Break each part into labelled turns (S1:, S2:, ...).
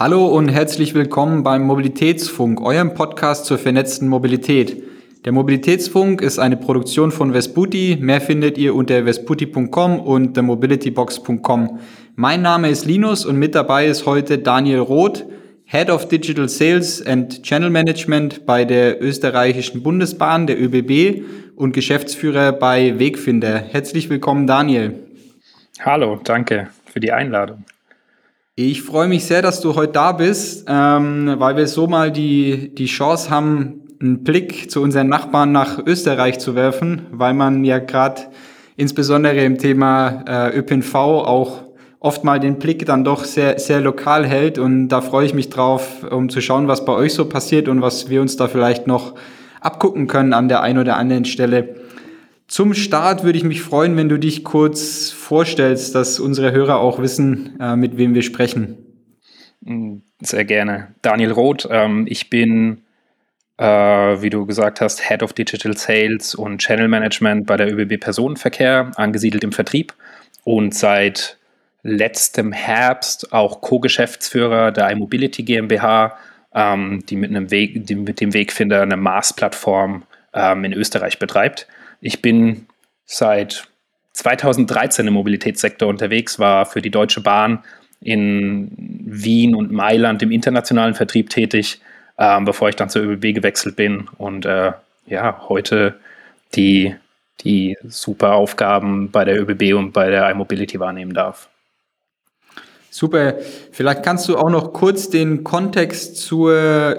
S1: Hallo und herzlich willkommen beim Mobilitätsfunk, eurem Podcast zur vernetzten Mobilität. Der Mobilitätsfunk ist eine Produktion von Vesputi. Mehr findet ihr unter vesputi.com und themobilitybox.com. Mein Name ist Linus und mit dabei ist heute Daniel Roth, Head of Digital Sales and Channel Management bei der österreichischen Bundesbahn, der ÖBB und Geschäftsführer bei Wegfinder. Herzlich willkommen, Daniel.
S2: Hallo, danke für die Einladung.
S1: Ich freue mich sehr, dass du heute da bist, ähm, weil wir so mal die, die Chance haben, einen Blick zu unseren Nachbarn nach Österreich zu werfen, weil man ja gerade insbesondere im Thema äh, ÖPNV auch oft mal den Blick dann doch sehr, sehr lokal hält. Und da freue ich mich drauf, um zu schauen, was bei euch so passiert und was wir uns da vielleicht noch abgucken können an der einen oder anderen Stelle. Zum Start würde ich mich freuen, wenn du dich kurz vorstellst, dass unsere Hörer auch wissen, äh, mit wem wir sprechen.
S2: Mm, sehr gerne. Daniel Roth, ähm, ich bin, äh, wie du gesagt hast, Head of Digital Sales und Channel Management bei der ÖBB Personenverkehr, angesiedelt im Vertrieb und seit letztem Herbst auch Co-Geschäftsführer der iMobility GmbH, ähm, die mit, einem Weg, die mit dem Wegfinder eine Maß-Plattform ähm, in Österreich betreibt. Ich bin seit 2013 im Mobilitätssektor unterwegs, war für die Deutsche Bahn in Wien und Mailand im internationalen Vertrieb tätig, ähm, bevor ich dann zur ÖBB gewechselt bin und äh, ja, heute die, die super Aufgaben bei der ÖBB und bei der iMobility wahrnehmen darf.
S1: Super. Vielleicht kannst du auch noch kurz den Kontext zur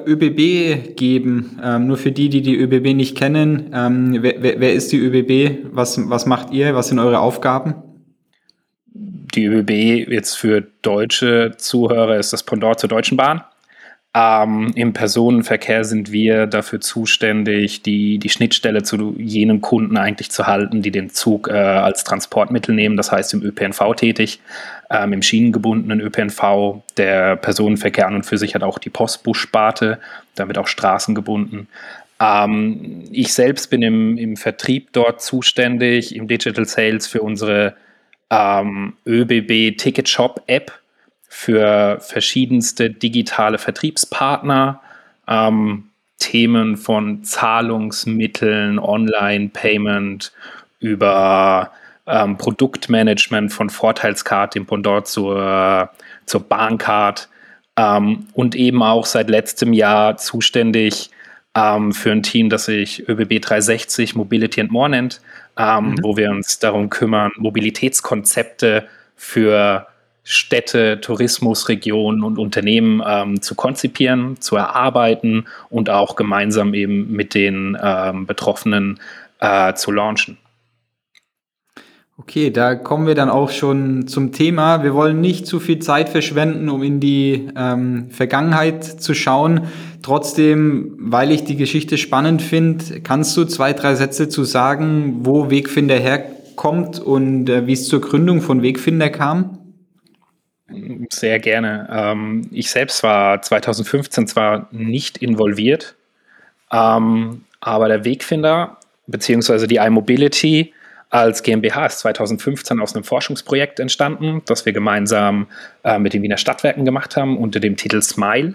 S1: ÖBB geben. Ähm, nur für die, die die ÖBB nicht kennen. Ähm, wer, wer, ist die ÖBB? Was, was macht ihr? Was sind eure Aufgaben?
S2: Die ÖBB jetzt für deutsche Zuhörer ist das Pendant zur Deutschen Bahn. Ähm, Im Personenverkehr sind wir dafür zuständig, die, die Schnittstelle zu jenen Kunden eigentlich zu halten, die den Zug äh, als Transportmittel nehmen, das heißt im ÖPNV tätig, ähm, im schienengebundenen ÖPNV. Der Personenverkehr an und für sich hat auch die Postbus-Sparte, damit auch straßengebunden. Ähm, ich selbst bin im, im Vertrieb dort zuständig, im Digital Sales für unsere ähm, ÖBB Ticket Shop App für verschiedenste digitale Vertriebspartner, ähm, Themen von Zahlungsmitteln, Online-Payment über ähm, Produktmanagement von Vorteilscard, dem Pendant zur, zur Bahncard ähm, und eben auch seit letztem Jahr zuständig ähm, für ein Team, das sich ÖBB 360 Mobility and More nennt, ähm, mhm. wo wir uns darum kümmern, Mobilitätskonzepte für Städte, Tourismusregionen und Unternehmen ähm, zu konzipieren, zu erarbeiten und auch gemeinsam eben mit den ähm, Betroffenen äh, zu launchen.
S1: Okay, da kommen wir dann auch schon zum Thema. Wir wollen nicht zu viel Zeit verschwenden, um in die ähm, Vergangenheit zu schauen. Trotzdem, weil ich die Geschichte spannend finde, kannst du zwei, drei Sätze zu sagen, wo Wegfinder herkommt und äh, wie es zur Gründung von Wegfinder kam?
S2: Sehr gerne. Ähm, ich selbst war 2015 zwar nicht involviert, ähm, aber der Wegfinder bzw. die iMobility als GmbH ist 2015 aus einem Forschungsprojekt entstanden, das wir gemeinsam äh, mit den Wiener Stadtwerken gemacht haben unter dem Titel Smile.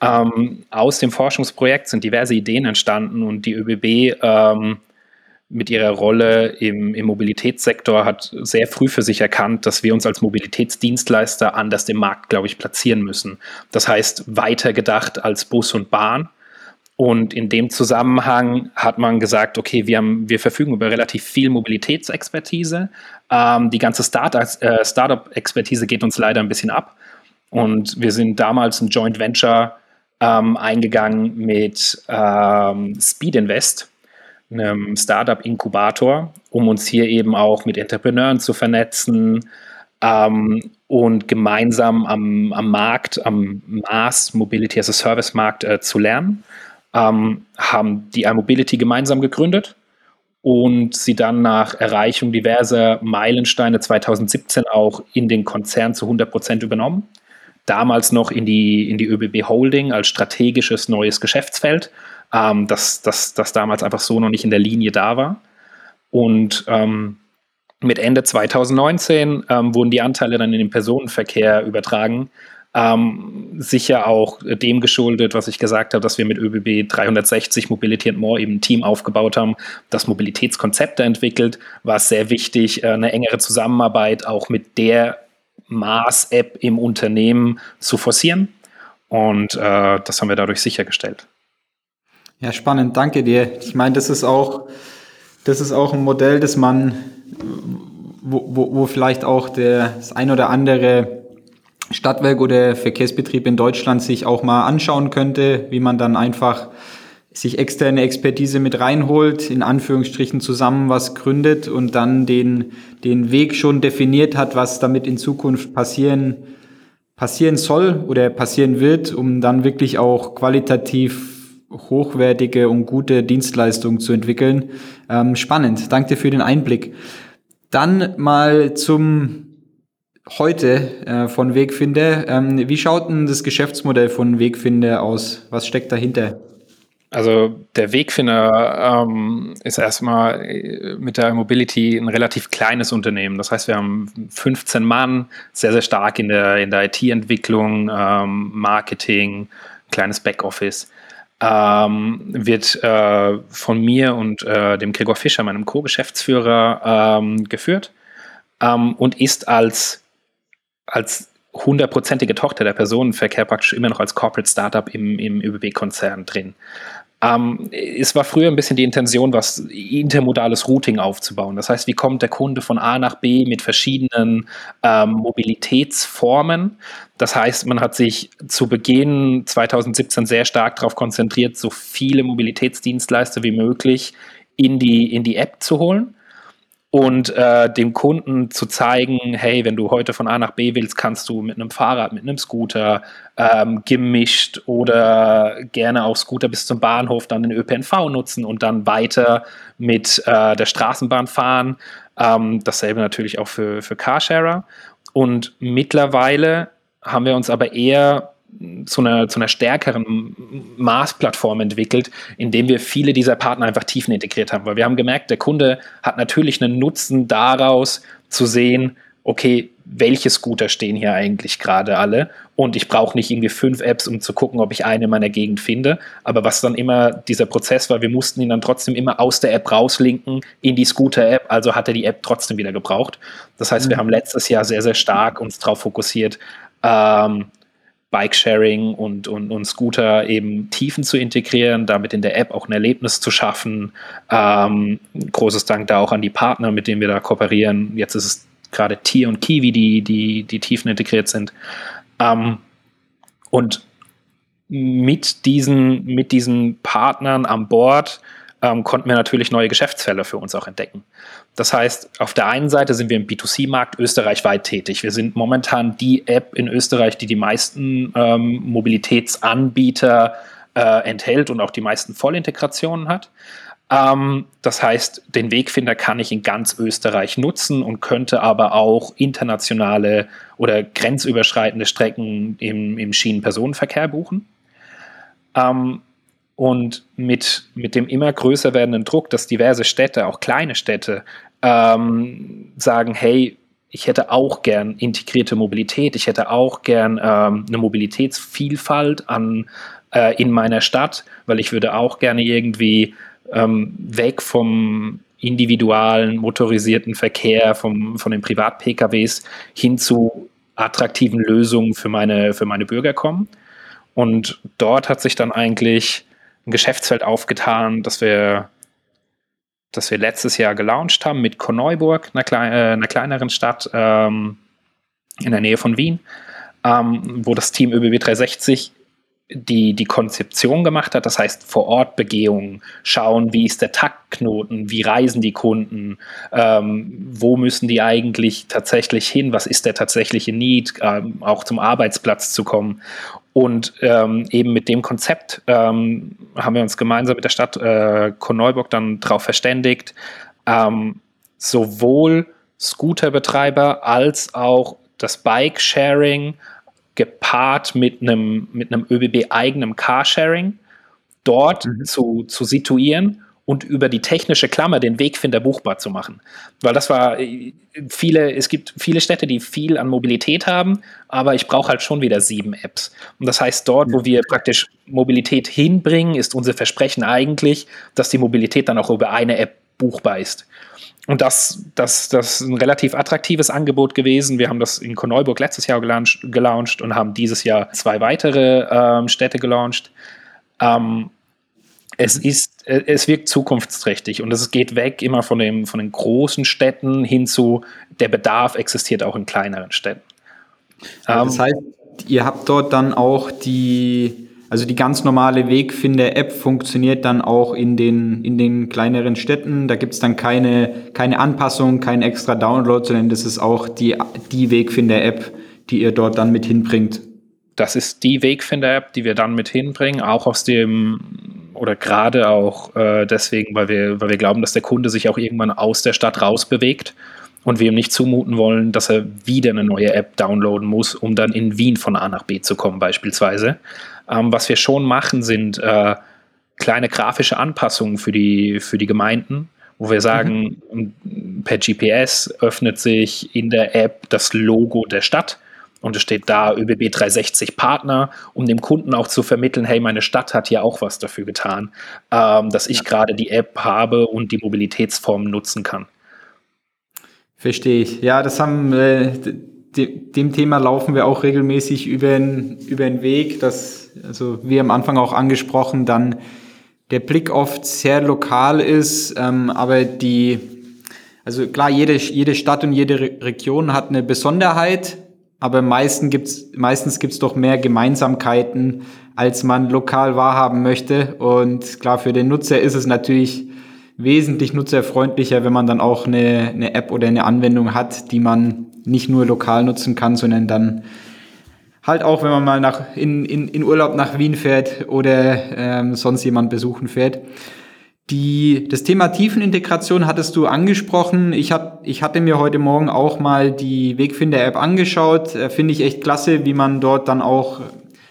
S2: Ähm, aus dem Forschungsprojekt sind diverse Ideen entstanden und die ÖBB mit ihrer Rolle im, im, Mobilitätssektor hat sehr früh für sich erkannt, dass wir uns als Mobilitätsdienstleister anders im Markt, glaube ich, platzieren müssen. Das heißt, weiter gedacht als Bus und Bahn. Und in dem Zusammenhang hat man gesagt, okay, wir, haben, wir verfügen über relativ viel Mobilitätsexpertise. Ähm, die ganze äh, Startup-Expertise geht uns leider ein bisschen ab. Und wir sind damals ein Joint Venture ähm, eingegangen mit ähm, Speed Invest einem Startup-Inkubator, um uns hier eben auch mit Entrepreneuren zu vernetzen ähm, und gemeinsam am, am Markt, am Maß Mobility as a Service Markt äh, zu lernen. Ähm, haben die iMobility gemeinsam gegründet und sie dann nach Erreichung diverser Meilensteine 2017 auch in den Konzern zu 100 Prozent übernommen. Damals noch in die, in die ÖBB Holding als strategisches neues Geschäftsfeld ähm, dass das damals einfach so noch nicht in der Linie da war. Und ähm, mit Ende 2019 ähm, wurden die Anteile dann in den Personenverkehr übertragen Ähm, sicher auch dem geschuldet, was ich gesagt habe, dass wir mit ÖBB 360 Mobility and More eben ein Team aufgebaut haben, das Mobilitätskonzepte entwickelt, war es sehr wichtig, äh, eine engere Zusammenarbeit auch mit der Maß-App im Unternehmen zu forcieren. Und äh, das haben wir dadurch sichergestellt.
S1: Ja, spannend, danke dir. Ich meine, das ist auch, das ist auch ein Modell, das man, wo, wo, wo vielleicht auch der, das ein oder andere Stadtwerk oder Verkehrsbetrieb in Deutschland sich auch mal anschauen könnte, wie man dann einfach sich externe Expertise mit reinholt, in Anführungsstrichen zusammen was gründet und dann den, den Weg schon definiert hat, was damit in Zukunft passieren, passieren soll oder passieren wird, um dann wirklich auch qualitativ hochwertige und gute Dienstleistungen zu entwickeln. Ähm, spannend. Danke dir für den Einblick. Dann mal zum heute äh, von Wegfinder. Ähm, wie schaut denn das Geschäftsmodell von Wegfinder aus? Was steckt dahinter?
S2: Also der Wegfinder ähm, ist erstmal äh, mit der Mobility ein relativ kleines Unternehmen. Das heißt, wir haben 15 Mann, sehr, sehr stark in der, in der IT-Entwicklung, ähm, Marketing, kleines Backoffice. Ähm, wird äh, von mir und äh, dem Gregor Fischer, meinem Co-Geschäftsführer, ähm, geführt ähm, und ist als als hundertprozentige Tochter der Personenverkehr praktisch immer noch als Corporate Startup im, im ÖBB-Konzern drin. Ähm, es war früher ein bisschen die Intention, was intermodales Routing aufzubauen. Das heißt, wie kommt der Kunde von A nach B mit verschiedenen ähm, Mobilitätsformen? Das heißt, man hat sich zu Beginn 2017 sehr stark darauf konzentriert, so viele Mobilitätsdienstleister wie möglich in die, in die App zu holen und äh, dem Kunden zu zeigen, hey, wenn du heute von A nach B willst, kannst du mit einem Fahrrad, mit einem Scooter ähm, gemischt oder gerne auch Scooter bis zum Bahnhof dann den ÖPNV nutzen und dann weiter mit äh, der Straßenbahn fahren. Ähm, dasselbe natürlich auch für, für Carsharer. Und mittlerweile haben wir uns aber eher zu einer, zu einer stärkeren Maßplattform entwickelt, indem wir viele dieser Partner einfach tiefen integriert haben. Weil wir haben gemerkt, der Kunde hat natürlich einen Nutzen daraus zu sehen, okay, welche Scooter stehen hier eigentlich gerade alle? Und ich brauche nicht irgendwie fünf Apps, um zu gucken, ob ich eine in meiner Gegend finde. Aber was dann immer dieser Prozess war, wir mussten ihn dann trotzdem immer aus der App rauslinken in die Scooter-App. Also hat er die App trotzdem wieder gebraucht. Das heißt, mhm. wir haben letztes Jahr sehr, sehr stark uns darauf fokussiert, ähm, Bike-Sharing und, und, und Scooter eben Tiefen zu integrieren, damit in der App auch ein Erlebnis zu schaffen. Ähm, großes Dank da auch an die Partner, mit denen wir da kooperieren. Jetzt ist es gerade Tier und Kiwi, die, die, die Tiefen integriert sind. Ähm, und mit diesen, mit diesen Partnern an Bord ähm, konnten wir natürlich neue Geschäftsfelder für uns auch entdecken. Das heißt, auf der einen Seite sind wir im B2C-Markt österreichweit tätig. Wir sind momentan die App in Österreich, die die meisten ähm, Mobilitätsanbieter äh, enthält und auch die meisten Vollintegrationen hat. Ähm, das heißt, den Wegfinder kann ich in ganz Österreich nutzen und könnte aber auch internationale oder grenzüberschreitende Strecken im, im Schienenpersonenverkehr buchen. Ähm, und mit, mit dem immer größer werdenden Druck, dass diverse Städte, auch kleine Städte, ähm, sagen, hey, ich hätte auch gern integrierte Mobilität, ich hätte auch gern ähm, eine Mobilitätsvielfalt an, äh, in meiner Stadt, weil ich würde auch gerne irgendwie ähm, weg vom individualen motorisierten Verkehr, vom, von den Privat-PKWs hin zu attraktiven Lösungen für meine, für meine Bürger kommen. Und dort hat sich dann eigentlich ein Geschäftsfeld aufgetan, das wir, das wir letztes Jahr gelauncht haben mit Korneuburg, einer, klein, äh, einer kleineren Stadt ähm, in der Nähe von Wien, ähm, wo das Team ÖBB 360 die, die Konzeption gemacht hat, das heißt vor Ort Begehungen, schauen, wie ist der Taktknoten, wie reisen die Kunden, ähm, wo müssen die eigentlich tatsächlich hin, was ist der tatsächliche Need, ähm, auch zum Arbeitsplatz zu kommen. Und ähm, eben mit dem Konzept ähm, haben wir uns gemeinsam mit der Stadt äh, Korneuburg dann darauf verständigt, ähm, sowohl Scooterbetreiber als auch das Bike-Sharing gepaart mit einem, mit einem ÖBB-eigenem Carsharing dort mhm. zu, zu situieren und über die technische Klammer den Wegfinder buchbar zu machen. Weil das war äh, viele, es gibt viele Städte, die viel an Mobilität haben, aber ich brauche halt schon wieder sieben Apps. Und das heißt, dort, wo wir praktisch Mobilität hinbringen, ist unser Versprechen eigentlich, dass die Mobilität dann auch über eine App buchbar ist. Und das, das, das ist ein relativ attraktives Angebot gewesen. Wir haben das in Korneuburg letztes Jahr gelauncht, gelauncht und haben dieses Jahr zwei weitere ähm, Städte gelauncht. Ähm, es ist, äh, es wirkt zukunftsträchtig und es geht weg immer von, dem, von den großen Städten hin zu, der Bedarf existiert auch in kleineren Städten.
S1: das ähm, heißt, ihr habt dort dann auch die, also die ganz normale Wegfinder-App funktioniert dann auch in den, in den kleineren Städten. Da gibt es dann keine, keine Anpassung, kein extra Download, sondern das ist auch die, die Wegfinder-App, die ihr dort dann mit hinbringt.
S2: Das ist die Wegfinder-App, die wir dann mit hinbringen, auch aus dem oder gerade auch äh, deswegen, weil wir, weil wir glauben, dass der Kunde sich auch irgendwann aus der Stadt rausbewegt und wir ihm nicht zumuten wollen, dass er wieder eine neue App downloaden muss, um dann in Wien von A nach B zu kommen beispielsweise. Ähm, was wir schon machen, sind äh, kleine grafische Anpassungen für die, für die Gemeinden, wo wir sagen, mhm. per GPS öffnet sich in der App das Logo der Stadt und es steht da ÖBB 360 Partner, um dem Kunden auch zu vermitteln, hey, meine Stadt hat hier auch was dafür getan, ähm, dass ich ja. gerade die App habe und die Mobilitätsform nutzen kann.
S1: Verstehe ich. Ja, das haben äh, dem Thema laufen wir auch regelmäßig über den, über den Weg. Das, also wie am Anfang auch angesprochen, dann der Blick oft sehr lokal ist, ähm, aber die, also klar, jede, jede Stadt und jede Re Region hat eine Besonderheit, aber meistens gibt's, meistens gibt's doch mehr Gemeinsamkeiten, als man lokal wahrhaben möchte. Und klar, für den Nutzer ist es natürlich wesentlich nutzerfreundlicher, wenn man dann auch eine, eine App oder eine Anwendung hat, die man nicht nur lokal nutzen kann, sondern dann halt auch, wenn man mal nach, in, in, in Urlaub nach Wien fährt oder ähm, sonst jemand besuchen fährt. Die, das Thema Tiefenintegration hattest du angesprochen. Ich, hat, ich hatte mir heute Morgen auch mal die Wegfinder-App angeschaut. Äh, Finde ich echt klasse, wie man dort dann auch,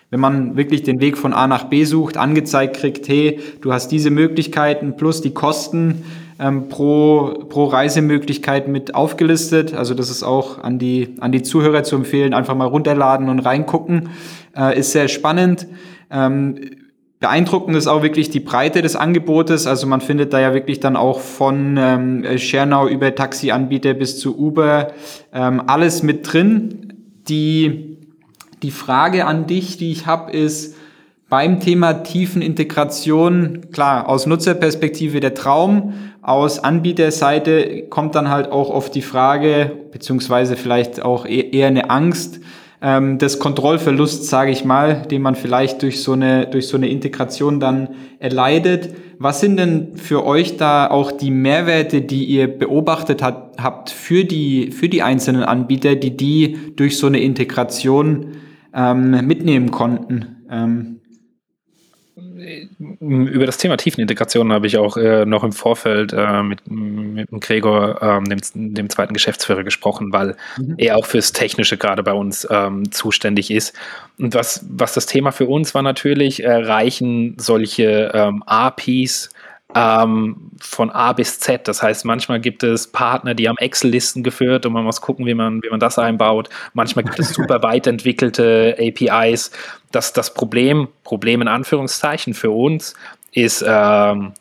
S1: wenn man wirklich den Weg von A nach B sucht, angezeigt kriegt, hey, du hast diese Möglichkeiten plus die Kosten ähm, pro, pro Reisemöglichkeit mit aufgelistet. Also das ist auch an die, an die Zuhörer zu empfehlen, einfach mal runterladen und reingucken. Äh, ist sehr spannend. Ähm, beeindruckend ist auch wirklich die Breite des Angebotes. Also man findet da ja wirklich dann auch von ähm, Schernau über Taxianbieter bis zu Uber ähm, alles mit drin. Die, die Frage an dich, die ich habe, ist, beim Thema Tiefenintegration, klar, aus Nutzerperspektive der Traum, aus Anbieterseite kommt dann halt auch oft die Frage, beziehungsweise vielleicht auch e-, eher eine Angst, ähm, des Kontrollverlusts, sage ich mal, den man vielleicht durch so eine durch so eine Integration dann erleidet. Was sind denn für euch da auch die Mehrwerte, die ihr beobachtet hat, habt für die für die einzelnen Anbieter, die die durch so eine Integration ähm, mitnehmen konnten? Ähm,
S2: über das Thema Tiefenintegration habe ich auch äh, noch im Vorfeld äh, mit, mit Gregor, ähm, dem, dem, zweiten Geschäftsführer, gesprochen, weil mhm. er auch fürs Technische gerade bei uns ähm, zuständig ist. Und was, was das Thema für uns war natürlich, äh, reichen solche ähm, APIs ähm, von A bis Z. Das heißt, manchmal gibt es Partner, die haben Excel-Listen geführt und man muss gucken, wie man, wie man das einbaut. Manchmal gibt es super weit entwickelte APIs. Das, das Problem, Problem in Anführungszeichen für uns, ist ähm,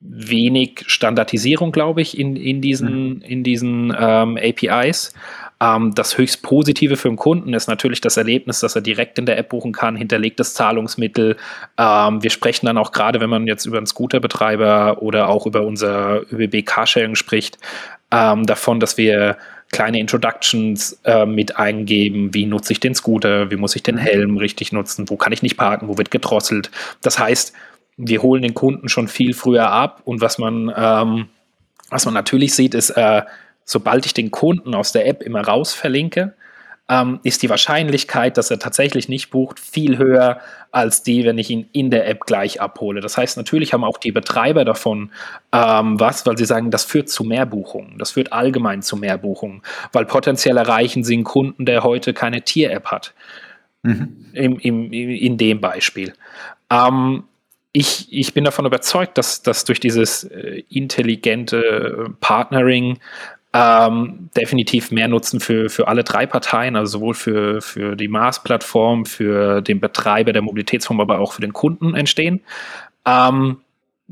S2: wenig Standardisierung, glaube ich, in, in diesen, mhm. in diesen ähm, APIs. Ähm, das höchst Positive für den Kunden ist natürlich das Erlebnis, dass er direkt in der App buchen kann, hinterlegtes Zahlungsmittel. Ähm, wir sprechen dann auch gerade, wenn man jetzt über einen Scooterbetreiber oder auch über unser ÖBB Carsharing spricht, ähm, davon, dass wir kleine Introductions äh, mit eingeben. Wie nutze ich den Scooter? Wie muss ich den mhm. Helm richtig nutzen? Wo kann ich nicht parken? Wo wird gedrosselt? Das heißt, wir holen den Kunden schon viel früher ab und was man, ähm, was man natürlich sieht, ist, äh, sobald ich den Kunden aus der App immer raus verlinke, ähm, ist die Wahrscheinlichkeit, dass er tatsächlich nicht bucht, viel höher als die, wenn ich ihn in der App gleich abhole. Das heißt, natürlich haben auch die Betreiber davon ähm, was, weil sie sagen, das führt zu mehr Buchungen. Das führt allgemein zu mehr Buchungen, weil potenziell erreichen sie einen Kunden, der heute keine Tier-App hat. Mhm. Im, im, in dem Beispiel. Ähm, ich, ich bin davon überzeugt, dass, dass durch dieses äh, intelligente Partnering ähm, definitiv mehr Nutzen für, für alle drei Parteien, also sowohl für, für die Mars-Plattform, für den Betreiber der Mobilitätsform, aber auch für den Kunden entstehen. Ähm,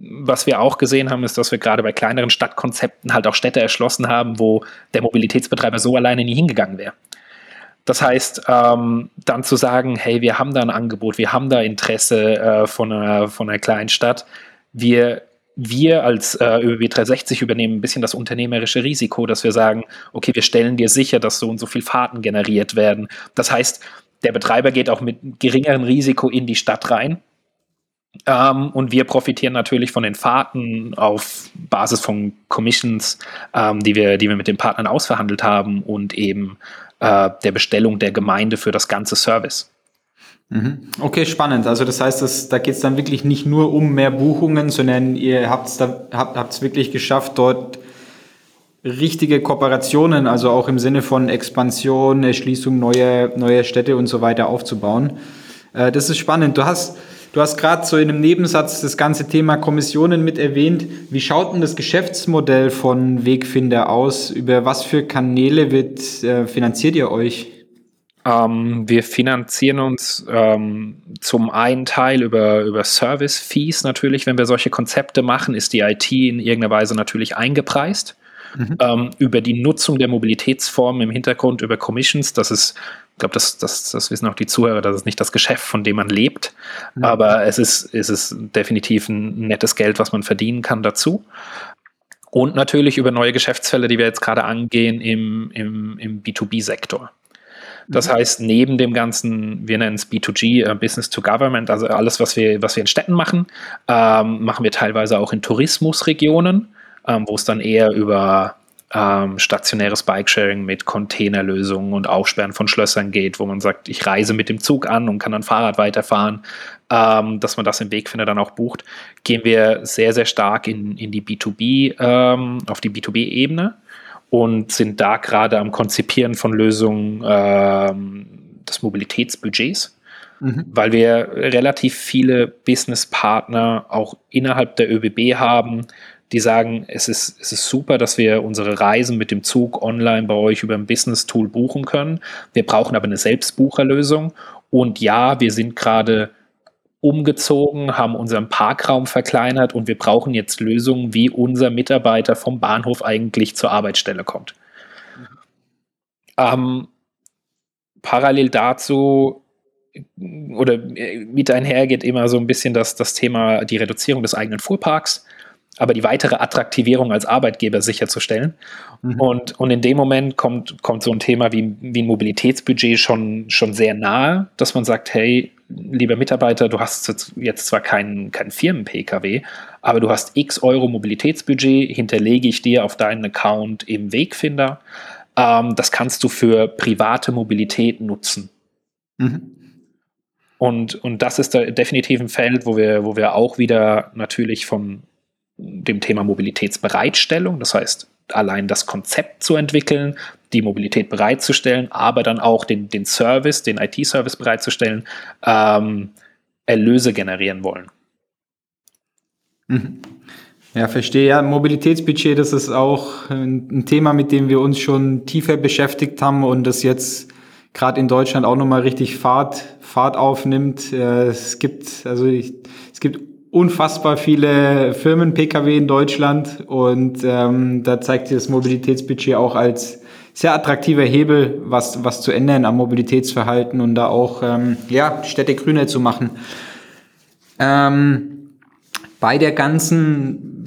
S2: was wir auch gesehen haben, ist, dass wir gerade bei kleineren Stadtkonzepten halt auch Städte erschlossen haben, wo der Mobilitätsbetreiber so alleine nie hingegangen wäre. Das heißt, ähm, dann zu sagen, hey, wir haben da ein Angebot, wir haben da Interesse äh, von, einer, von einer kleinen Stadt, wir wir als äh, ÖBB 360 übernehmen ein bisschen das unternehmerische Risiko, dass wir sagen, okay, wir stellen dir sicher, dass so und so viel Fahrten generiert werden. Das heißt, der Betreiber geht auch mit geringerem Risiko in die Stadt rein. Ähm, und wir profitieren natürlich von den Fahrten auf Basis von Commissions, ähm, die, wir, die wir mit den Partnern ausverhandelt haben und eben äh, der Bestellung der Gemeinde für das ganze Service.
S1: Mhm. Okay, spannend. Also das heißt, dass, da geht es dann wirklich nicht nur um mehr Buchungen, sondern ihr habt es da, habt, wirklich geschafft, dort richtige Kooperationen, also auch im Sinne von Expansion, Erschließung neuer, neuer Städte und so weiter aufzubauen. Äh, das ist spannend. Du hast, du hast gerade so in einem Nebensatz das ganze Thema Kommissionen mit erwähnt. Wie schaut denn das Geschäftsmodell von Wegfinder aus? Über was für Kanäle wird, äh, finanziert ihr euch?
S2: Ähm, wir finanzieren uns ähm, zum einen Teil über, über Service-Fees natürlich. Wenn wir solche Konzepte machen, ist die IT in irgendeiner Weise natürlich eingepreist. Mhm. Ähm, über die Nutzung der Mobilitätsformen im Hintergrund, über Commissions, das ist, ich glaube, das, das, das wissen auch die Zuhörer, das ist nicht das Geschäft, von dem man lebt, mhm. aber es ist, es ist definitiv ein nettes Geld, was man verdienen kann dazu. Und natürlich über neue Geschäftsfälle, die wir jetzt gerade angehen im, im, im B2B-Sektor. Das mhm. heißt, neben dem ganzen, wir nennen es B2G, äh, Business to Government, also alles, was wir, was wir in Städten machen, ähm, machen wir teilweise auch in Tourismusregionen, ähm, wo es dann eher über ähm, stationäres Bikesharing mit Containerlösungen und Aufsperren von Schlössern geht, wo man sagt, ich reise mit dem Zug an und kann dann Fahrrad weiterfahren, ähm, dass man das im Wegfinder dann auch bucht, gehen wir sehr, sehr stark in, in die B2B, ähm, auf die B2B-Ebene und sind da gerade am Konzipieren von Lösungen ähm, des Mobilitätsbudgets, mhm. weil wir relativ viele Businesspartner auch innerhalb der ÖBB haben, die sagen, es ist, es ist super, dass wir unsere Reisen mit dem Zug online bei euch über ein Business-Tool buchen können. Wir brauchen aber eine Selbstbucherlösung. Und ja, wir sind gerade umgezogen, haben unseren Parkraum verkleinert und wir brauchen jetzt Lösungen, wie unser Mitarbeiter vom Bahnhof eigentlich zur Arbeitsstelle kommt. Ähm, parallel dazu oder äh, mit einher geht immer so ein bisschen das, das Thema die Reduzierung des eigenen Fuhrparks aber die weitere Attraktivierung als Arbeitgeber sicherzustellen. Mhm. Und, und in dem Moment kommt, kommt so ein Thema wie, wie ein Mobilitätsbudget schon, schon sehr nahe, dass man sagt, hey, lieber Mitarbeiter, du hast jetzt zwar keinen kein Firmen-Pkw, aber du hast x Euro Mobilitätsbudget, hinterlege ich dir auf deinen Account im Wegfinder. Ähm, das kannst du für private Mobilität nutzen. Mhm. Und, und das ist da definitiv ein Feld, wo wir, wo wir auch wieder natürlich von dem Thema Mobilitätsbereitstellung, das heißt allein das Konzept zu entwickeln, die Mobilität bereitzustellen, aber dann auch den, den Service, den IT-Service bereitzustellen, ähm, Erlöse generieren wollen.
S1: Mhm. Ja, verstehe. Ja, Mobilitätsbudget, das ist auch ein Thema, mit dem wir uns schon tiefer beschäftigt haben und das jetzt gerade in Deutschland auch nochmal richtig Fahrt, Fahrt aufnimmt. Äh, es gibt, also ich, es gibt unfassbar viele Firmen-Pkw in Deutschland und ähm, da zeigt sich das Mobilitätsbudget auch als sehr attraktiver Hebel, was, was zu ändern am Mobilitätsverhalten und da auch ähm, ja, Städte grüner zu machen. Ähm, bei der ganzen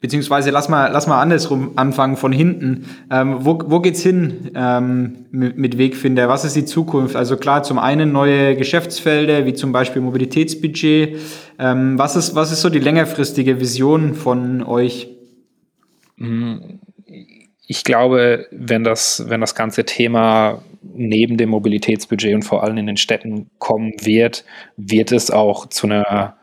S1: Beziehungsweise lass mal, lass mal andersrum anfangen von hinten. Ähm, wo, wo geht's hin ähm, mit, mit Wegfinder? Was ist die Zukunft? Also klar, zum einen neue Geschäftsfelder, wie zum Beispiel Mobilitätsbudget. Ähm, was, ist, was ist so die längerfristige Vision von euch?
S2: Ich glaube, wenn das, wenn das ganze Thema neben dem Mobilitätsbudget und vor allem in den Städten kommen wird, wird es auch zu einer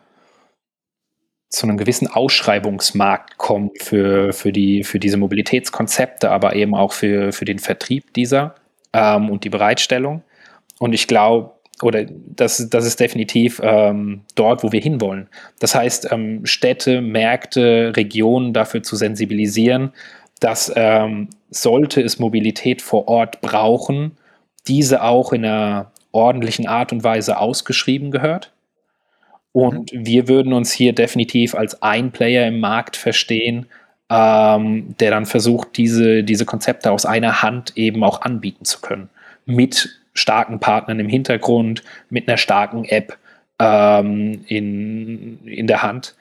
S2: zu einem gewissen Ausschreibungsmarkt kommen für, für, die, für diese Mobilitätskonzepte, aber eben auch für, für den Vertrieb dieser ähm, und die Bereitstellung. Und ich glaube, oder das, das ist definitiv ähm, dort, wo wir hinwollen. Das heißt, ähm, Städte, Märkte, Regionen dafür zu sensibilisieren, dass ähm, sollte es Mobilität vor Ort brauchen, diese auch in einer ordentlichen Art und Weise ausgeschrieben gehört. Und mhm. wir würden uns hier definitiv als ein Player im Markt verstehen, ähm, der dann versucht, diese, diese Konzepte aus einer Hand eben auch anbieten zu können. Mit starken Partnern im Hintergrund, mit einer starken App ähm, in, in der Hand.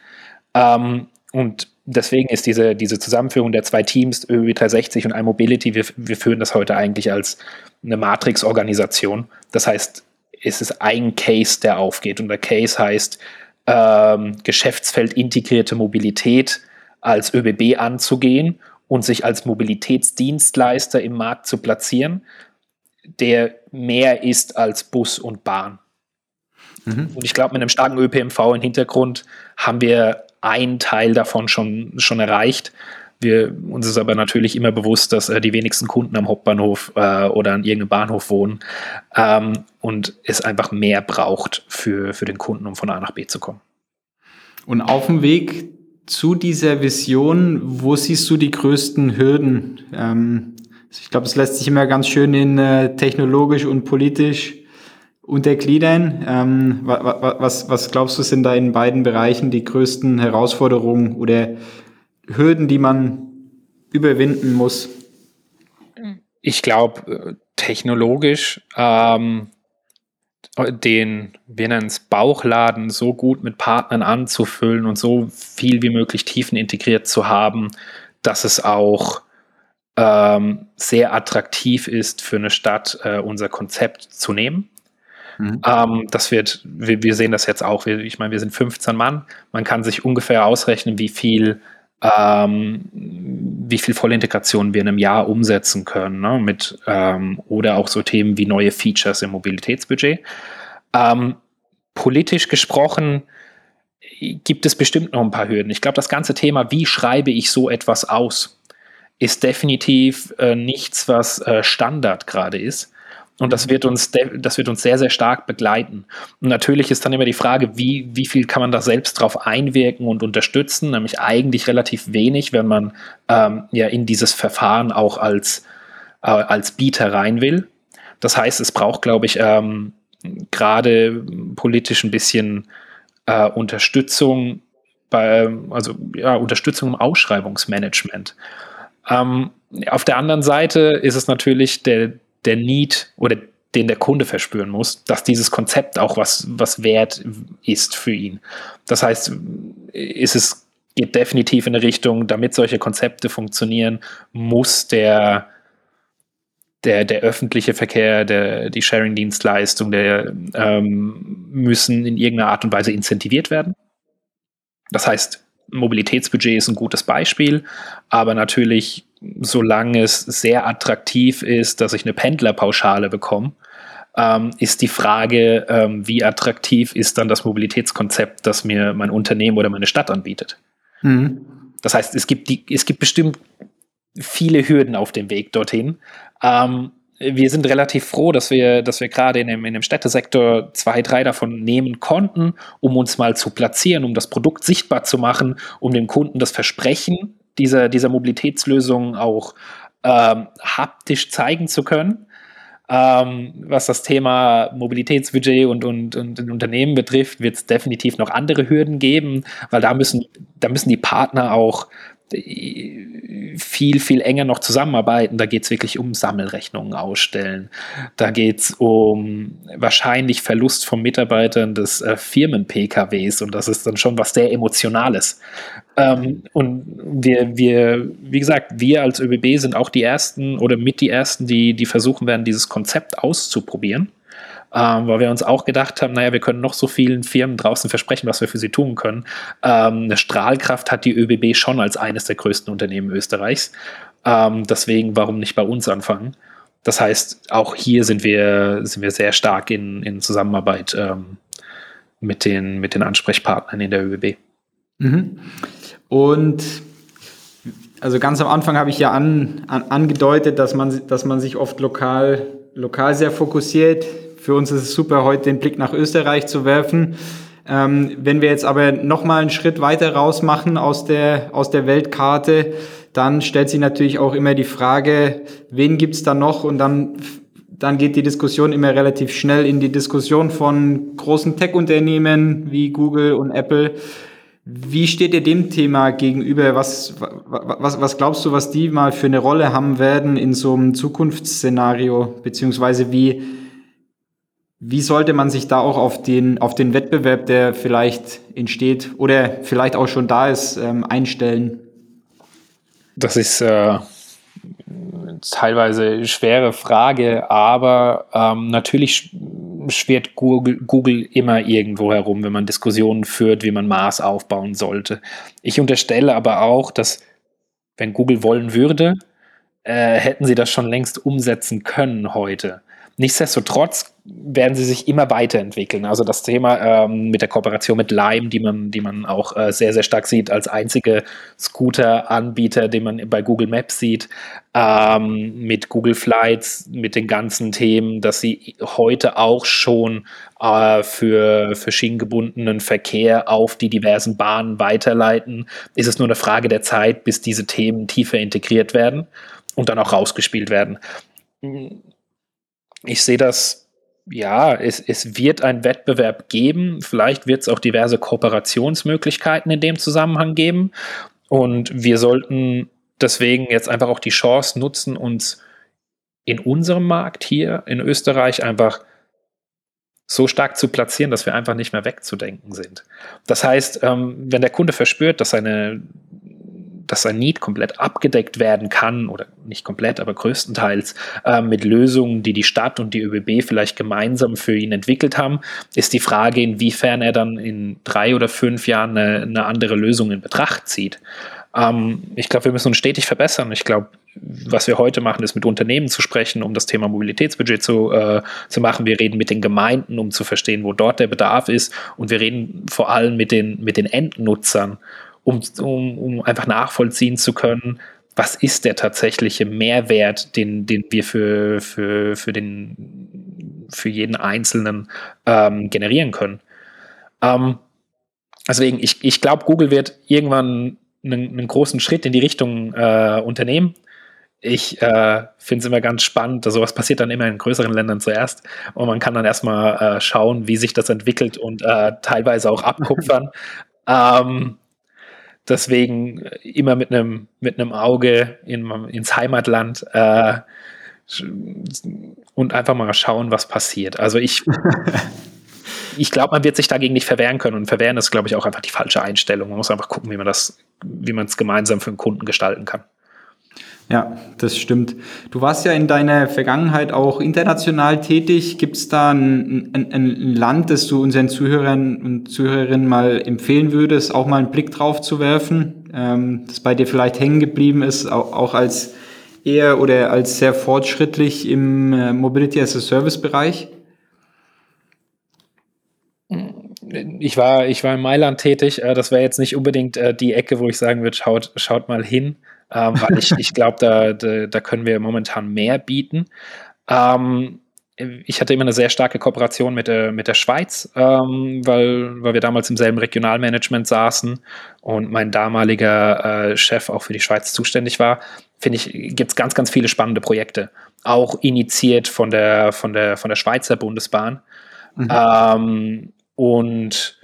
S2: Ähm, und deswegen ist diese, diese Zusammenführung der zwei Teams, ÖB 360 und iMobility, wir, wir führen das heute eigentlich als eine Matrix-Organisation. Das heißt, es ist ein Case, der aufgeht. Und der Case heißt ähm, Geschäftsfeld integrierte Mobilität als ÖBB anzugehen und sich als Mobilitätsdienstleister im Markt zu platzieren, der mehr ist als Bus und Bahn. Mhm. Und ich glaube, mit einem starken ÖPMV im Hintergrund haben wir einen Teil davon schon, schon erreicht. Wir, uns ist aber natürlich immer bewusst, dass äh, die wenigsten Kunden am Hauptbahnhof äh, oder an irgendeinem Bahnhof wohnen ähm, und es einfach mehr braucht für, für den Kunden, um von A nach B zu kommen.
S1: Und auf dem Weg zu dieser Vision, wo siehst du die größten Hürden? Ähm, ich glaube, es lässt sich immer ganz schön in äh, technologisch und politisch untergliedern. Ähm, was, was glaubst du, sind da in beiden Bereichen die größten Herausforderungen oder Hürden, die man überwinden muss?
S2: Ich glaube, technologisch ähm, den, wir nennen es Bauchladen, so gut mit Partnern anzufüllen und so viel wie möglich Tiefen integriert zu haben, dass es auch ähm, sehr attraktiv ist für eine Stadt, äh, unser Konzept zu nehmen. Mhm. Ähm, das wird, wir, wir, sehen das jetzt auch. Wir, ich meine, wir sind 15 Mann. Man kann sich ungefähr ausrechnen, wie viel, ähm, wie viel Vollintegration wir in einem Jahr umsetzen können, ne? mit ähm, oder auch so Themen wie neue Features im Mobilitätsbudget. Ähm, politisch gesprochen gibt es bestimmt noch ein paar Hürden. Ich glaube, das ganze Thema, wie schreibe ich so etwas aus, ist definitiv äh, nichts, was äh, Standard gerade ist. Und das wird uns, das wird uns sehr, sehr stark begleiten. Und natürlich ist dann immer die Frage, wie, wie viel kann man da selbst drauf einwirken und unterstützen? Nämlich eigentlich relativ wenig, wenn man ähm, ja in dieses Verfahren auch als, äh, als Bieter rein will. Das heißt, es braucht, glaube ich, ähm, gerade politisch ein bisschen äh, Unterstützung bei, also ja, Unterstützung im Ausschreibungsmanagement. Ähm, auf der anderen Seite ist es natürlich der, der Need oder den der Kunde verspüren muss, dass dieses Konzept auch was, was wert ist für ihn. Das heißt, ist es geht definitiv in eine Richtung, damit solche Konzepte funktionieren, muss der, der, der öffentliche Verkehr, der, die Sharing-Dienstleistung, der ähm, müssen in irgendeiner Art und Weise incentiviert werden. Das heißt, Mobilitätsbudget ist ein gutes Beispiel, aber natürlich, solange es sehr attraktiv ist, dass ich eine Pendlerpauschale bekomme, ähm, ist die Frage, ähm, wie attraktiv ist dann das Mobilitätskonzept, das mir mein Unternehmen oder meine Stadt anbietet. Mhm. Das heißt, es gibt, die, es gibt bestimmt viele Hürden auf dem Weg dorthin. Ähm, wir sind relativ froh, dass wir, dass wir gerade in dem, in dem Städtesektor zwei, drei davon nehmen konnten, um uns mal zu platzieren, um das Produkt sichtbar zu machen, um dem Kunden das Versprechen dieser, dieser Mobilitätslösung auch ähm, haptisch zeigen zu können. Ähm, was das Thema Mobilitätsbudget und, und, und Unternehmen betrifft, wird es definitiv noch andere Hürden geben, weil da müssen, da müssen die Partner auch viel, viel enger noch zusammenarbeiten. Da geht es wirklich um Sammelrechnungen ausstellen. Da geht es um wahrscheinlich Verlust von Mitarbeitern des äh, Firmen-PKWs und das ist dann schon was sehr Emotionales. Ähm, und wir, wir, wie gesagt, wir als ÖBB sind auch die Ersten oder mit die Ersten, die, die versuchen werden, dieses Konzept auszuprobieren ähm, weil wir uns auch gedacht haben, naja, wir können noch so vielen Firmen draußen versprechen, was wir für sie tun können. Ähm, eine Strahlkraft hat die ÖBB schon als eines der größten Unternehmen Österreichs. Ähm, deswegen, warum nicht bei uns anfangen? Das heißt, auch hier sind wir, sind wir sehr stark in, in Zusammenarbeit ähm, mit, den, mit den Ansprechpartnern in der ÖBB.
S1: Mhm. Und also ganz am Anfang habe ich ja an, an, angedeutet, dass man, dass man sich oft lokal, lokal sehr fokussiert Für uns ist es super, heute den Blick nach Österreich zu werfen. Ähm, wenn wir jetzt aber nochmal einen Schritt weiter raus machen aus der, aus der Weltkarte, dann stellt sich natürlich auch immer die Frage, wen gibt's da noch? Und dann, dann geht die Diskussion immer relativ schnell in die Diskussion von großen Tech-Unternehmen wie Google und Apple. Wie steht ihr dem Thema gegenüber? Was, was, was glaubst du, was die mal für eine Rolle haben werden in so einem Zukunftsszenario? Beziehungsweise wie, wie sollte man sich da auch auf den, auf den Wettbewerb, der vielleicht entsteht oder vielleicht auch schon da ist, ähm, einstellen?
S2: Das ist äh, teilweise eine schwere Frage, aber ähm, natürlich schwirrt Google, Google immer irgendwo herum, wenn man Diskussionen führt, wie man Mars aufbauen sollte. Ich unterstelle aber auch, dass wenn Google wollen würde, äh, hätten sie das schon längst umsetzen können heute. Nichtsdestotrotz werden sie sich immer weiterentwickeln. Also das Thema ähm, mit der Kooperation mit Lime, die man, die man auch äh, sehr, sehr stark sieht, als einzige Scooter-Anbieter, den man bei Google Maps sieht, ähm, mit Google Flights, mit den ganzen Themen, dass sie heute auch schon äh, für, für schienengebundenen Verkehr auf die diversen Bahnen weiterleiten, ist es nur eine Frage der Zeit, bis diese Themen tiefer integriert werden und dann auch rausgespielt werden ich sehe das, ja, es, es wird einen Wettbewerb geben. Vielleicht wird es auch diverse Kooperationsmöglichkeiten in dem Zusammenhang geben. Und wir sollten deswegen jetzt einfach auch die Chance nutzen, uns in unserem Markt hier in Österreich einfach so stark zu platzieren, dass wir einfach nicht mehr wegzudenken sind. Das heißt, ähm, wenn der Kunde verspürt, dass seine dass sein Need komplett abgedeckt werden kann, oder nicht komplett, aber größtenteils äh, mit Lösungen, die die Stadt und die ÖBB vielleicht gemeinsam für ihn entwickelt haben, ist die Frage, inwiefern er dann in drei oder fünf Jahren eine, eine andere Lösung in Betracht zieht. Ähm, ich glaube, wir müssen uns stetig verbessern. Ich glaube, was wir heute machen, ist mit Unternehmen zu sprechen, um das Thema Mobilitätsbudget zu, äh, zu machen. Wir reden mit den Gemeinden, um zu verstehen, wo dort der Bedarf ist. Und wir reden vor allem mit den, mit den Endnutzern, um, um, um einfach nachvollziehen zu können, was ist der tatsächliche Mehrwert, den, den wir für, für, für, den, für jeden Einzelnen ähm, generieren können. Ähm, deswegen, ich, ich glaube, Google wird irgendwann einen, einen, großen Schritt in die Richtung äh, unternehmen. Ich äh, finde es immer ganz spannend, sowas passiert dann immer in größeren Ländern zuerst und man kann dann erstmal äh, schauen, wie sich das entwickelt und äh, teilweise auch abkupfern. ähm, Deswegen äh, immer mit einem mit einem Auge in, ins Heimatland äh, und einfach mal schauen, was passiert. Also ich, ich glaube, man wird sich dagegen nicht verwehren können. Und verwehren ist, glaube ich, auch einfach die falsche Einstellung. Man muss einfach gucken, wie man das, wie man es gemeinsam für den Kunden gestalten kann.
S1: Ja, das stimmt. Du warst ja in deiner Vergangenheit auch international tätig. Gibt es da ein, ein, ein, Land, das du unseren Zuhörern und Zuhörerinnen mal empfehlen würdest, auch mal einen Blick drauf zu werfen, ähm, das bei dir vielleicht hängen geblieben ist, auch, auch als eher oder als sehr fortschrittlich im äh, Mobility as a Service Bereich?
S2: Ich war, ich war in Mailand tätig. Äh, das wäre jetzt nicht unbedingt äh, die Ecke, wo ich sagen würde, schaut, schaut mal hin ähm, weil ich, ich glaube, da, da, da, können wir momentan mehr bieten. Ähm, ich hatte immer eine sehr starke Kooperation mit der, mit der Schweiz, ähm, weil, weil wir damals im selben Regionalmanagement saßen und mein damaliger äh, Chef auch für die Schweiz zuständig war. Finde ich, gibt es ganz, ganz viele spannende Projekte. Auch initiiert von der, von der, von der Schweizer Bundesbahn. Mhm. Ähm, und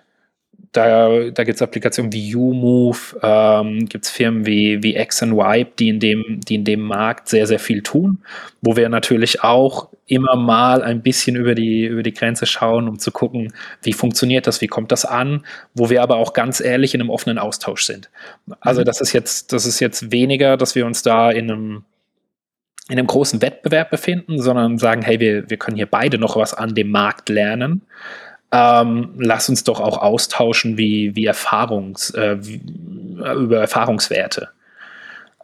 S2: da, da gibt es Applikationen wie YouMove, ähm, gibt es Firmen wie, wie X Wipe, die in, dem, die in dem Markt sehr, sehr viel tun, wo wir natürlich auch immer mal ein bisschen über die, über die Grenze schauen, um zu gucken, wie funktioniert das, wie kommt das an, wo wir aber auch ganz ehrlich in einem offenen Austausch sind. Also mhm. das ist jetzt, das ist jetzt weniger, dass wir uns da in einem in einem großen Wettbewerb befinden, sondern sagen, hey, wir, wir können hier beide noch was an dem Markt lernen ähm, lass uns doch auch austauschen wie, wie Erfahrungs, äh, wie, äh, über Erfahrungswerte.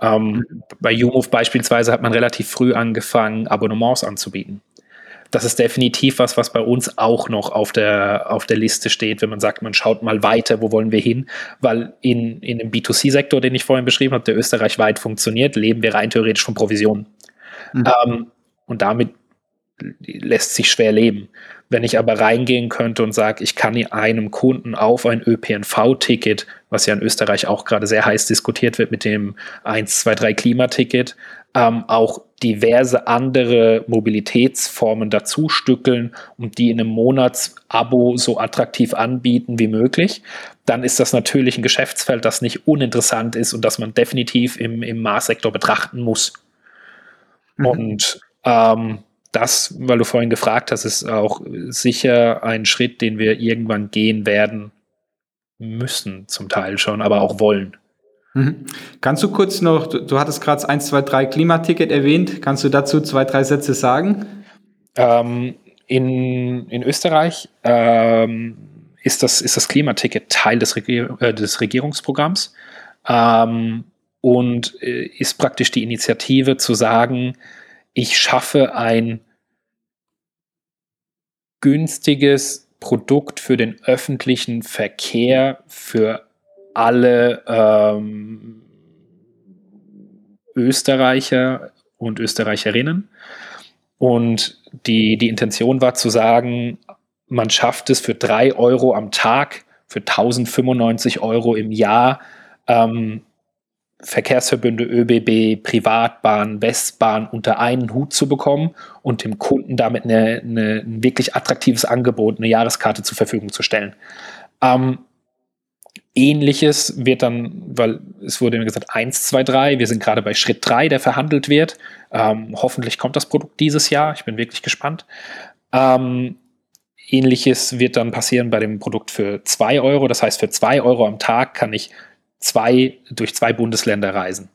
S2: Ähm, bei YouMove beispielsweise hat man relativ früh angefangen, Abonnements anzubieten. Das ist definitiv was, was bei uns auch noch auf der, auf der Liste steht, wenn man sagt, man schaut mal weiter, wo wollen wir hin? Weil in, in dem B2C-Sektor, den ich vorhin beschrieben habe, der österreichweit funktioniert, leben wir rein theoretisch von Provisionen. Mhm. Ähm, und damit lässt sich schwer leben. Wenn ich aber reingehen könnte und sage, ich kann einem Kunden auf ein ÖPNV-Ticket, was ja in Österreich auch gerade sehr heiß diskutiert wird mit dem 1, 2, 3 Klimaticket, ähm, auch diverse andere Mobilitätsformen dazu stückeln und die in einem Monatsabo so attraktiv anbieten wie möglich, dann ist das natürlich ein Geschäftsfeld, das nicht uninteressant ist und das man definitiv im, im Maßsektor betrachten muss. Mhm. Und ähm, das, weil du vorhin gefragt hast, ist auch sicher ein Schritt, den wir irgendwann gehen werden müssen, zum Teil schon, aber auch wollen.
S1: Mhm. Kannst du kurz noch, du, du hattest gerade das 1, 2, 3 Klimaticket erwähnt, kannst du dazu zwei, drei Sätze sagen?
S2: Ähm, in, in Österreich ähm, ist, das, ist das Klimaticket Teil des, Regier äh, des Regierungsprogramms ähm, und äh, ist praktisch die Initiative zu sagen, ich schaffe ein günstiges Produkt für den öffentlichen Verkehr für alle ähm, Österreicher und Österreicherinnen. Und die, die Intention war zu sagen, man schafft es für drei Euro am Tag, für 1095 Euro im Jahr, ähm, Verkehrsverbünde ÖBB, Privatbahn, Westbahn unter einen Hut zu bekommen und dem Kunden damit eine, eine, ein wirklich attraktives Angebot, eine Jahreskarte zur Verfügung zu stellen. Ähm, Ähnliches wird dann, weil es wurde gesagt 1, 2, 3, wir sind gerade bei Schritt 3, der verhandelt wird. Ähm, hoffentlich kommt das Produkt dieses Jahr, ich bin wirklich gespannt. Ähm, Ähnliches wird dann passieren bei dem Produkt für 2 Euro, das heißt für 2 Euro am Tag kann ich zwei, durch zwei Bundesländer reisen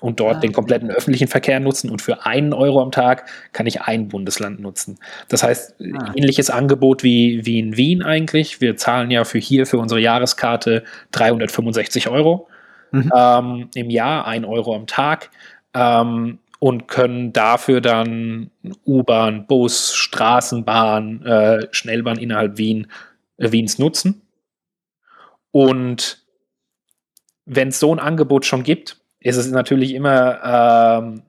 S2: und dort ah, den kompletten öffentlichen Verkehr nutzen und für einen Euro am Tag kann ich ein Bundesland nutzen. Das heißt, ah. ähnliches Angebot wie, wie in Wien eigentlich. Wir zahlen ja für hier, für unsere Jahreskarte 365 Euro mhm. ähm, im Jahr, ein Euro am Tag ähm, und können dafür dann U-Bahn, Bus, Straßenbahn, äh, Schnellbahn innerhalb Wien, äh, Wiens nutzen. Und wenn es so ein Angebot schon gibt, ist es natürlich immer ähm,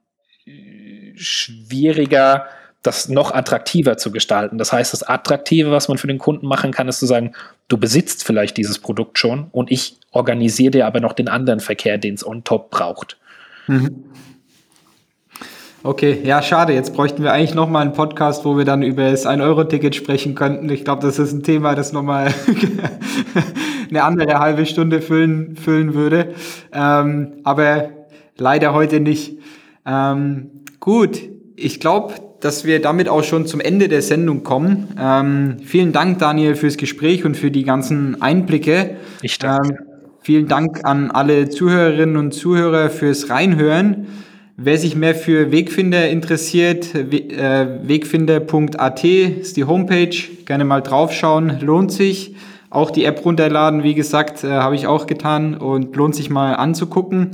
S2: schwieriger, das noch attraktiver zu gestalten. Das heißt, das Attraktive, was man für den Kunden machen kann, ist zu sagen, du besitzt vielleicht dieses Produkt schon und ich organisiere dir aber noch den anderen Verkehr, den es on top braucht. Mhm.
S1: Okay, ja, schade. Jetzt bräuchten wir eigentlich nochmal einen Podcast, wo wir dann über das 1-Euro-Ticket sprechen könnten. Ich glaube, das ist ein Thema, das nochmal eine andere halbe Stunde füllen, füllen würde. Ähm, aber leider heute nicht. Ähm, gut, ich glaube, dass wir damit auch schon zum Ende der Sendung kommen. Ähm, vielen Dank, Daniel, fürs Gespräch und für die ganzen Einblicke.
S2: Ich danke.
S1: Ähm, vielen Dank an alle Zuhörerinnen und Zuhörer fürs Reinhören. Wer sich mehr für Wegfinder interessiert, äh, wegfinder.at ist die Homepage. Gerne mal draufschauen, lohnt sich. Auch die App runterladen, wie gesagt, äh, habe ich auch getan und lohnt sich mal anzugucken.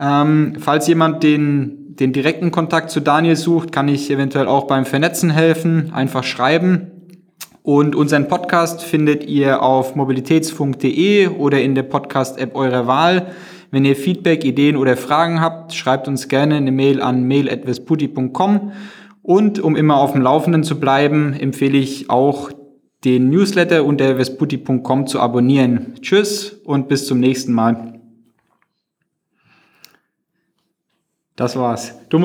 S1: Ähm, falls jemand den, den direkten Kontakt zu Daniel sucht, kann ich eventuell auch beim Vernetzen helfen. Einfach schreiben. Und unseren Podcast findet ihr auf mobilitätsfunk.de oder in der Podcast-App eurer Wahl. Wenn ihr Feedback, Ideen oder Fragen habt, schreibt uns gerne eine Mail an mail.vesputi.com. Und um immer auf dem Laufenden zu bleiben, empfehle ich auch den Newsletter unter vesputi.com zu abonnieren. Tschüss und bis zum nächsten Mal. Das war's. Du